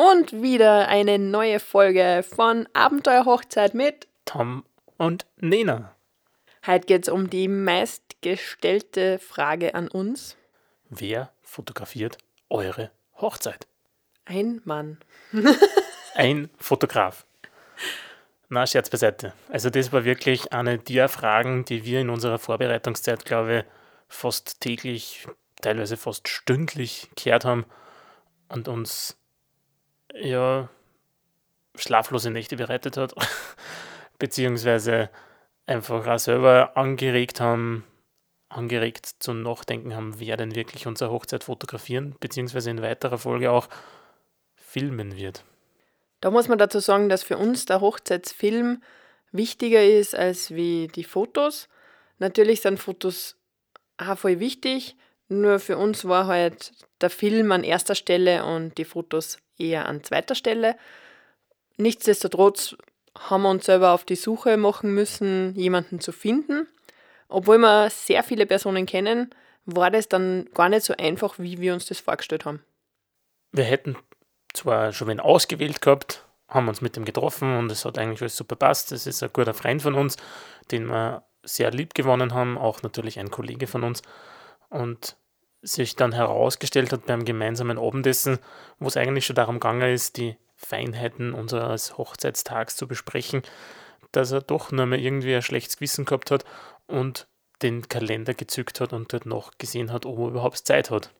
Und wieder eine neue Folge von Abenteuerhochzeit mit Tom und Nena. Heute geht es um die meistgestellte Frage an uns. Wer fotografiert eure Hochzeit? Ein Mann. Ein Fotograf. Na, Scherz beiseite. Also das war wirklich eine der Fragen, die wir in unserer Vorbereitungszeit, glaube ich, fast täglich, teilweise fast stündlich gehört haben und uns ja schlaflose Nächte bereitet hat, beziehungsweise einfach auch selber angeregt haben, angeregt zum Nachdenken haben, wer denn wirklich unsere Hochzeit fotografieren, beziehungsweise in weiterer Folge auch filmen wird. Da muss man dazu sagen, dass für uns der Hochzeitsfilm wichtiger ist als wie die Fotos. Natürlich sind Fotos auch voll wichtig, nur für uns war halt der Film an erster Stelle und die Fotos eher an zweiter Stelle. Nichtsdestotrotz haben wir uns selber auf die Suche machen müssen, jemanden zu finden. Obwohl wir sehr viele Personen kennen, war das dann gar nicht so einfach, wie wir uns das vorgestellt haben. Wir hätten zwar schon wen ausgewählt gehabt, haben uns mit dem getroffen und es hat eigentlich alles super passt. Es ist ein guter Freund von uns, den wir sehr lieb gewonnen haben, auch natürlich ein Kollege von uns. Und sich dann herausgestellt hat beim gemeinsamen Abendessen, wo es eigentlich schon darum gegangen ist, die Feinheiten unseres Hochzeitstags zu besprechen, dass er doch nur mal irgendwie ein schlechtes Gewissen gehabt hat und den Kalender gezückt hat und dort noch gesehen hat, ob er überhaupt Zeit hat.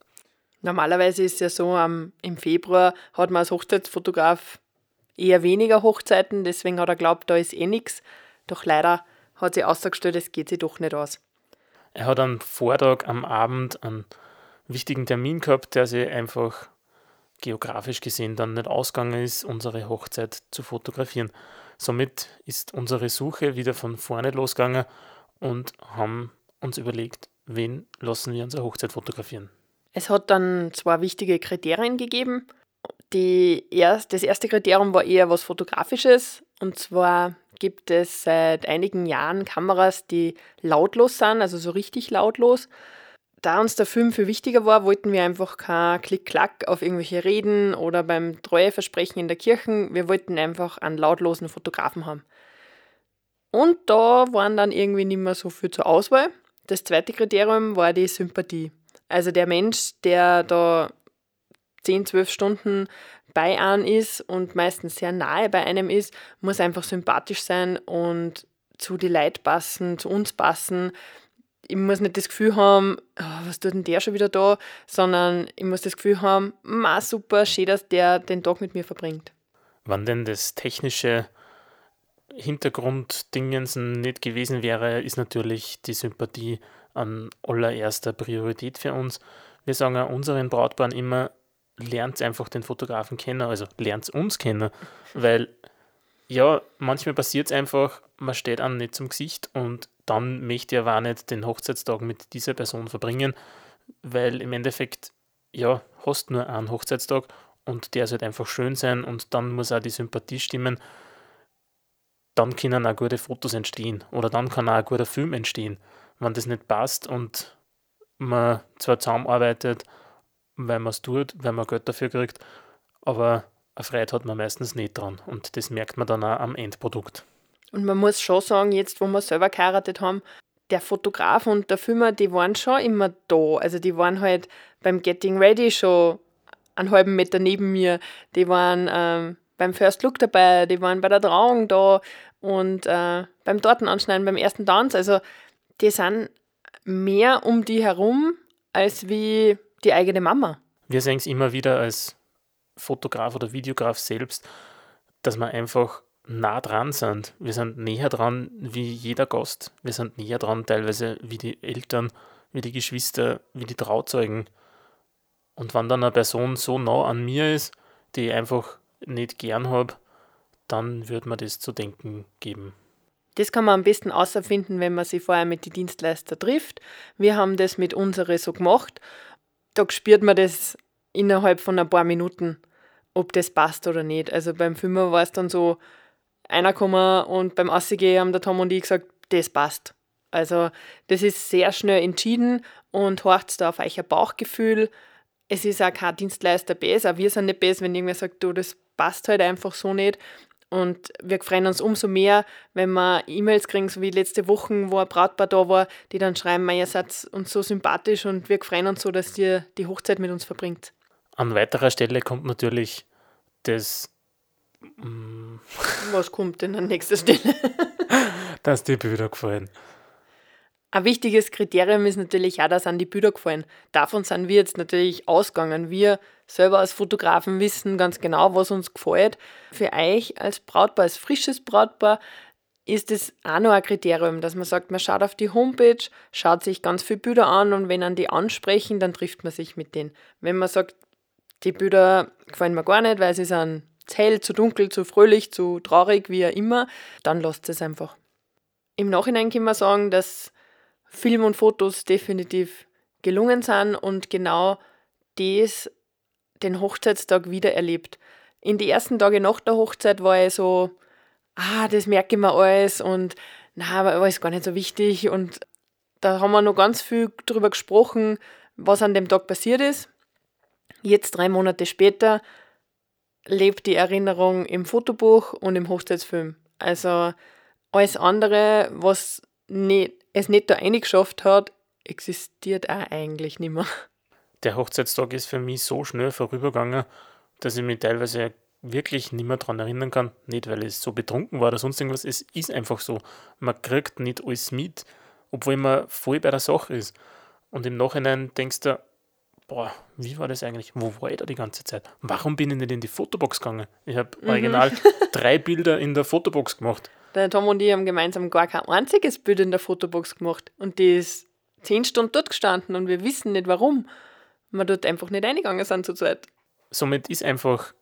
Normalerweise ist es ja so, um, im Februar hat man als Hochzeitsfotograf eher weniger Hochzeiten, deswegen hat er glaubt, da ist eh nichts. Doch leider hat sich ausgestellt, es geht sich doch nicht aus. Er hat am Vortag, am Abend einen wichtigen Termin gehabt, der sich einfach geografisch gesehen dann nicht ausgegangen ist, unsere Hochzeit zu fotografieren. Somit ist unsere Suche wieder von vorne losgegangen und haben uns überlegt, wen lassen wir unsere Hochzeit fotografieren. Es hat dann zwei wichtige Kriterien gegeben. Die erst, das erste Kriterium war eher was Fotografisches. Und zwar gibt es seit einigen Jahren Kameras, die lautlos sind, also so richtig lautlos. Da uns der Film viel wichtiger war, wollten wir einfach kein Klick-Klack auf irgendwelche Reden oder beim Treueversprechen in der Kirche. Wir wollten einfach einen lautlosen Fotografen haben. Und da waren dann irgendwie nicht mehr so viel zur Auswahl. Das zweite Kriterium war die Sympathie. Also der Mensch, der da 10, 12 Stunden bei einem ist und meistens sehr nahe bei einem ist, muss einfach sympathisch sein und zu die Leute passen, zu uns passen. Ich muss nicht das Gefühl haben, oh, was tut denn der schon wieder da, sondern ich muss das Gefühl haben, ma super, schön, dass der den Tag mit mir verbringt. Wann denn das technische Hintergrunddingensen nicht gewesen wäre, ist natürlich die Sympathie an allererster Priorität für uns. Wir sagen auch unseren Brautpaaren immer, lernt einfach den Fotografen kennen, also lernt uns kennen, weil ja, manchmal passiert es einfach, man steht an nicht zum Gesicht und dann möchte ich aber auch nicht den Hochzeitstag mit dieser Person verbringen, weil im Endeffekt, ja, hast nur einen Hochzeitstag und der sollte einfach schön sein und dann muss auch die Sympathie stimmen. Dann können auch gute Fotos entstehen oder dann kann auch ein guter Film entstehen. Wenn das nicht passt und man zwar zusammenarbeitet, weil man es tut, weil man Geld dafür kriegt, aber eine Freude hat man meistens nicht dran und das merkt man dann auch am Endprodukt. Und man muss schon sagen, jetzt wo wir selber geheiratet haben, der Fotograf und der Filmer, die waren schon immer da. Also die waren halt beim Getting Ready schon einen halben Meter neben mir. Die waren ähm, beim First Look dabei, die waren bei der Trauung da und äh, beim Tortenanschneiden, beim ersten Tanz. Also die sind mehr um die herum als wie die eigene Mama. Wir sehen es immer wieder als Fotograf oder Videograf selbst, dass wir einfach nah dran sind. Wir sind näher dran wie jeder Gast. Wir sind näher dran teilweise wie die Eltern, wie die Geschwister, wie die Trauzeugen. Und wenn dann eine Person so nah an mir ist, die ich einfach nicht gern habe, dann wird mir das zu denken geben. Das kann man am besten außerfinden, wenn man sich vorher mit den Dienstleister trifft. Wir haben das mit unsere so gemacht da spürt man das innerhalb von ein paar Minuten, ob das passt oder nicht. Also beim Filmer war es dann so, einer gekommen und beim Aussehen haben der Tom und ich gesagt, das passt. Also das ist sehr schnell entschieden und horcht da auf euer Bauchgefühl. es ist auch kein Dienstleister besser, wir sind nicht besser, wenn irgendwer sagt, du, das passt halt einfach so nicht. Und wir freuen uns umso mehr, wenn wir E-Mails kriegen, so wie letzte Woche, wo ein Brautpaar da war, die dann schreiben, ihr seid uns so sympathisch und wir freuen uns so, dass ihr die Hochzeit mit uns verbringt. An weiterer Stelle kommt natürlich das. Mm, Was kommt denn an nächster Stelle? dass die Bilder gefallen. Ein wichtiges Kriterium ist natürlich auch, dass an die Bilder gefallen. Davon sind wir jetzt natürlich ausgegangen. Wir selber als Fotografen wissen ganz genau, was uns gefällt. Für euch als Brautpaar, als frisches Brautpaar, ist es auch noch ein Kriterium, dass man sagt, man schaut auf die Homepage, schaut sich ganz viele Bilder an und wenn an die ansprechen, dann trifft man sich mit denen. Wenn man sagt, die Bilder gefallen mir gar nicht, weil sie sind zu hell, zu dunkel, zu fröhlich, zu traurig, wie auch immer, dann lasst es einfach. Im Nachhinein kann man sagen, dass Film und Fotos definitiv gelungen sind und genau das den Hochzeitstag wieder erlebt. In die ersten Tage nach der Hochzeit war ich so, ah, das merke ich mir alles und na, aber alles gar nicht so wichtig und da haben wir noch ganz viel drüber gesprochen, was an dem Tag passiert ist. Jetzt, drei Monate später, lebt die Erinnerung im Fotobuch und im Hochzeitsfilm. Also alles andere, was nicht, es nicht da eingeschafft hat, existiert auch eigentlich nicht mehr. Der Hochzeitstag ist für mich so schnell vorübergegangen, dass ich mich teilweise wirklich nicht mehr daran erinnern kann. Nicht, weil es so betrunken war oder sonst irgendwas. Es ist einfach so. Man kriegt nicht alles mit, obwohl man voll bei der Sache ist. Und im Nachhinein denkst du, boah, wie war das eigentlich? Wo war ich da die ganze Zeit? Warum bin ich nicht in die Fotobox gegangen? Ich habe mhm. original drei Bilder in der Fotobox gemacht. Der Tom und ich haben gemeinsam gar kein einziges Bild in der Fotobox gemacht. Und die ist zehn Stunden dort gestanden und wir wissen nicht warum. Wir dort einfach nicht eingegangen sind zur Zeit. Somit ist einfach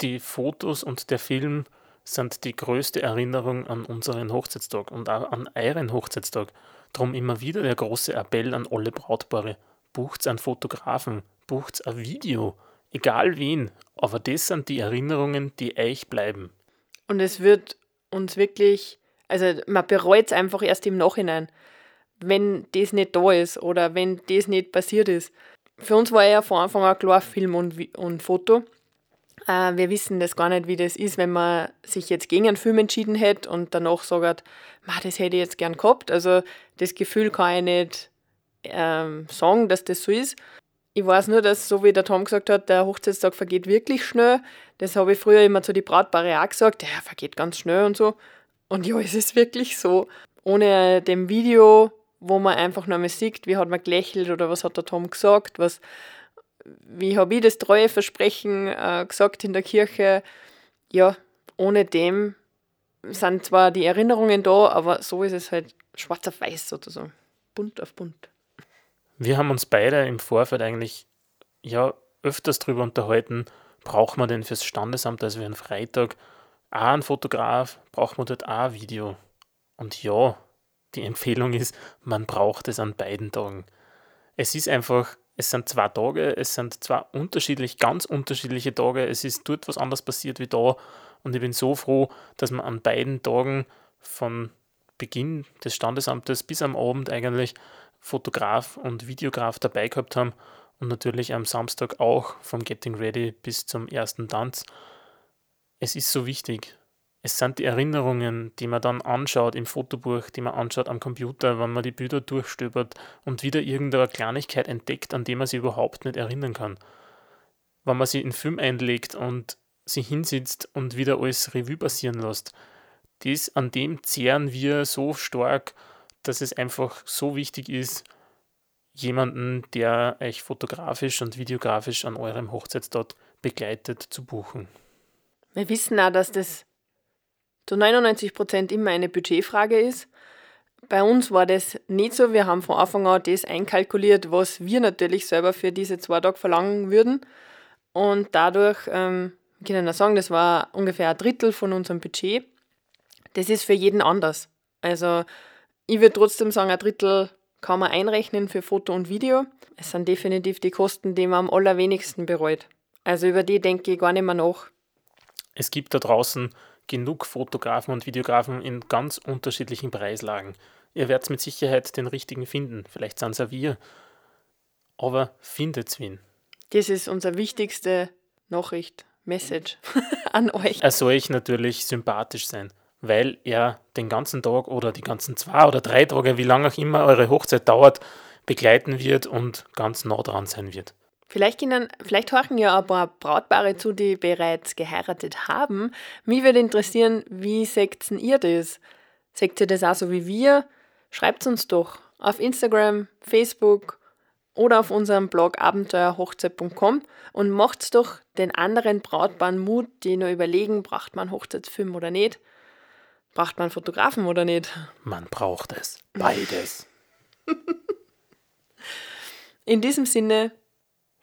die Fotos und der Film sind die größte Erinnerung an unseren Hochzeitstag und auch an euren Hochzeitstag. Darum immer wieder der große Appell an alle Brautpaare. Bucht einen Fotografen, bucht ein Video, egal wen, aber das sind die Erinnerungen, die euch bleiben. Und es wird uns wirklich, also man bereut es einfach erst im Nachhinein, wenn das nicht da ist oder wenn das nicht passiert ist. Für uns war ja von Anfang an klar Film und, und Foto. Äh, wir wissen das gar nicht, wie das ist, wenn man sich jetzt gegen einen Film entschieden hätte und danach sagt, das hätte ich jetzt gern gehabt. Also das Gefühl kann ich nicht ähm, sagen, dass das so ist. Ich weiß nur, dass, so wie der Tom gesagt hat, der Hochzeitstag vergeht wirklich schnell. Das habe ich früher immer zu die Brautpaare auch gesagt, der vergeht ganz schnell und so. Und ja, es ist wirklich so. Ohne dem Video, wo man einfach nur mal sieht, wie hat man gelächelt oder was hat der Tom gesagt, was, wie habe ich das treue Versprechen äh, gesagt in der Kirche. Ja, ohne dem sind zwar die Erinnerungen da, aber so ist es halt schwarz auf weiß sozusagen. Bunt auf bunt. Wir haben uns beide im Vorfeld eigentlich ja öfters darüber unterhalten, braucht man denn fürs Standesamt, also wie ein Freitag, auch einen Fotograf, braucht man dort auch ein Video. Und ja, die Empfehlung ist, man braucht es an beiden Tagen. Es ist einfach, es sind zwei Tage, es sind zwei unterschiedlich, ganz unterschiedliche Tage, es ist dort was anderes passiert wie da und ich bin so froh, dass man an beiden Tagen von Beginn des Standesamtes bis am Abend eigentlich Fotograf und Videograf dabei gehabt haben und natürlich am Samstag auch vom Getting Ready bis zum ersten Tanz. Es ist so wichtig. Es sind die Erinnerungen, die man dann anschaut im Fotobuch, die man anschaut am Computer, wenn man die Bilder durchstöbert und wieder irgendeine Kleinigkeit entdeckt, an die man sich überhaupt nicht erinnern kann. Wenn man sie in Film einlegt und sie hinsitzt und wieder alles Revue passieren lässt, das, an dem zehren wir so stark dass es einfach so wichtig ist, jemanden, der euch fotografisch und videografisch an eurem Hochzeitstag begleitet, zu buchen. Wir wissen auch, dass das zu 99 Prozent immer eine Budgetfrage ist. Bei uns war das nicht so. Wir haben von Anfang an das einkalkuliert, was wir natürlich selber für diese zwei Tage verlangen würden. Und dadurch, ähm, ich kann ja sagen, das war ungefähr ein Drittel von unserem Budget. Das ist für jeden anders. Also ich würde trotzdem sagen, ein Drittel kann man einrechnen für Foto und Video. Es sind definitiv die Kosten, die man am allerwenigsten bereut. Also über die denke ich gar nicht mehr nach. Es gibt da draußen genug Fotografen und Videografen in ganz unterschiedlichen Preislagen. Ihr werdet mit Sicherheit den richtigen finden. Vielleicht sind es wir. Aber findet's wen. Das ist unsere wichtigste Nachricht, Message an euch. Er soll euch natürlich sympathisch sein, weil er den ganzen Tag oder die ganzen zwei oder drei Tage, wie lange auch immer eure Hochzeit dauert, begleiten wird und ganz nah dran sein wird. Vielleicht, können, vielleicht horchen ja ein paar Brautpaare zu, die bereits geheiratet haben. Mich würde interessieren, wie seht ihr das? Seht ihr das auch so wie wir? Schreibt uns doch auf Instagram, Facebook oder auf unserem Blog abenteuerhochzeit.com und macht doch den anderen Brautpaaren Mut, die nur überlegen, braucht man Hochzeitsfilm oder nicht? Braucht man Fotografen oder nicht? Man braucht es. Beides. In diesem Sinne.